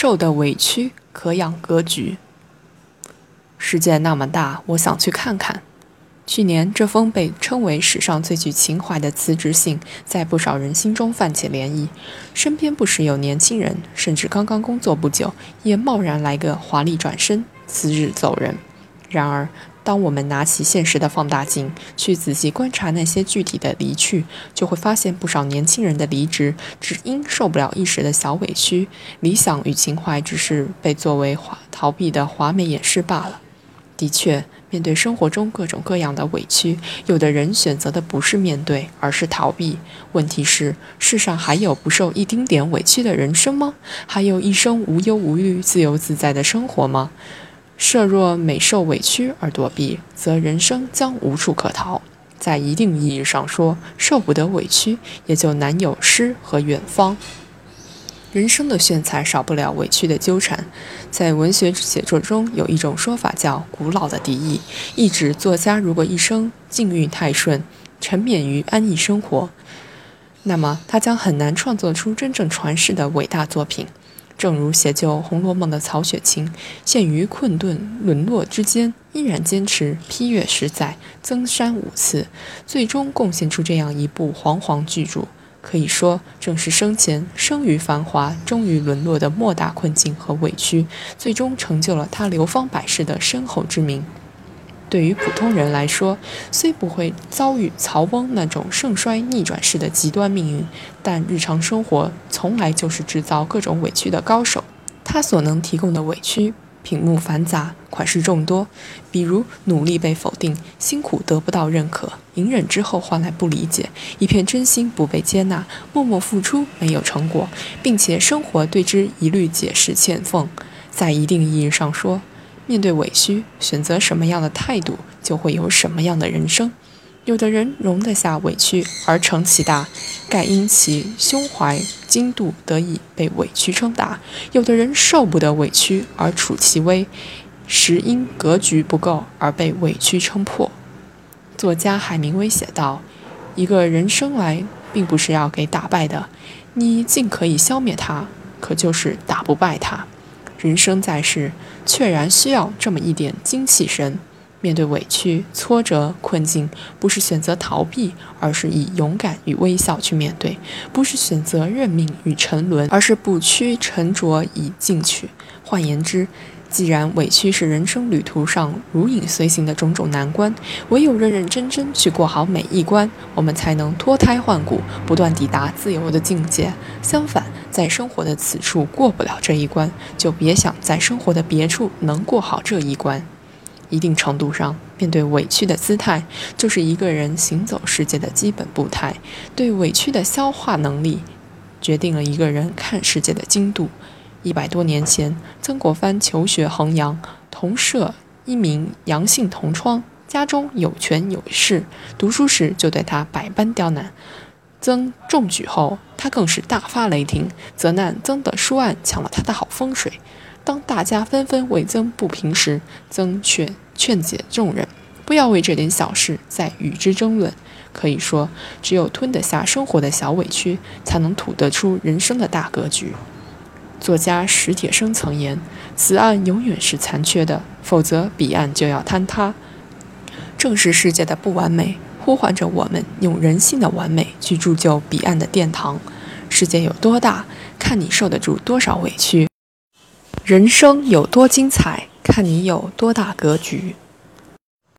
受的委屈可养格局。世界那么大，我想去看看。去年，这封被称为史上最具情怀的辞职信，在不少人心中泛起涟漪。身边不时有年轻人，甚至刚刚工作不久，也贸然来个华丽转身，辞职走人。然而，当我们拿起现实的放大镜，去仔细观察那些具体的离去，就会发现不少年轻人的离职，只因受不了一时的小委屈，理想与情怀只是被作为华逃避的华美掩饰罢了。的确。面对生活中各种各样的委屈，有的人选择的不是面对，而是逃避。问题是，世上还有不受一丁点委屈的人生吗？还有一生无忧无虑、自由自在的生活吗？设若每受委屈而躲避，则人生将无处可逃。在一定意义上说，受不得委屈，也就难有诗和远方。人生的炫彩少不了委屈的纠缠，在文学写作中有一种说法叫“古老的敌意”，意指作家如果一生境遇太顺，沉湎于安逸生活，那么他将很难创作出真正传世的伟大作品。正如写就《红楼梦》的曹雪芹，陷于困顿沦落之间，依然坚持批阅十载，增删五次，最终贡献出这样一部煌煌巨著。可以说，正是生前生于繁华，终于沦落的莫大困境和委屈，最终成就了他流芳百世的深厚之名。对于普通人来说，虽不会遭遇曹翁那种盛衰逆转式的极端命运，但日常生活从来就是制造各种委屈的高手。他所能提供的委屈。品目繁杂，款式众多，比如努力被否定，辛苦得不到认可，隐忍之后换来不理解，一片真心不被接纳，默默付出没有成果，并且生活对之一律解释欠奉。在一定意义上说，面对委屈，选择什么样的态度，就会有什么样的人生。有的人容得下委屈而成其大，盖因其胸怀精度得以被委屈撑大；有的人受不得委屈而处其微，实因格局不够而被委屈撑破。作家海明威写道：“一个人生来并不是要给打败的，你尽可以消灭他，可就是打不败他。人生在世，确然需要这么一点精气神。”面对委屈、挫折、困境，不是选择逃避，而是以勇敢与微笑去面对；不是选择认命与沉沦，而是不屈沉着以进取。换言之，既然委屈是人生旅途上如影随形的种种难关，唯有认认真真去过好每一关，我们才能脱胎换骨，不断抵达自由的境界。相反，在生活的此处过不了这一关，就别想在生活的别处能过好这一关。一定程度上，面对委屈的姿态，就是一个人行走世界的基本步态。对委屈的消化能力，决定了一个人看世界的精度。一百多年前，曾国藩求学衡阳，同舍一名杨姓同窗，家中有权有势，读书时就对他百般刁难。曾中举后，他更是大发雷霆，责难曾的书案抢了他的好风水。当大家纷纷为曾不平时，曾却劝解众人，不要为这点小事再与之争论。可以说，只有吞得下生活的小委屈，才能吐得出人生的大格局。作家史铁生曾言：“此岸永远是残缺的，否则彼岸就要坍塌。”正是世界的不完美，呼唤着我们用人性的完美去铸就彼岸的殿堂。世界有多大，看你受得住多少委屈。人生有多精彩，看你有多大格局。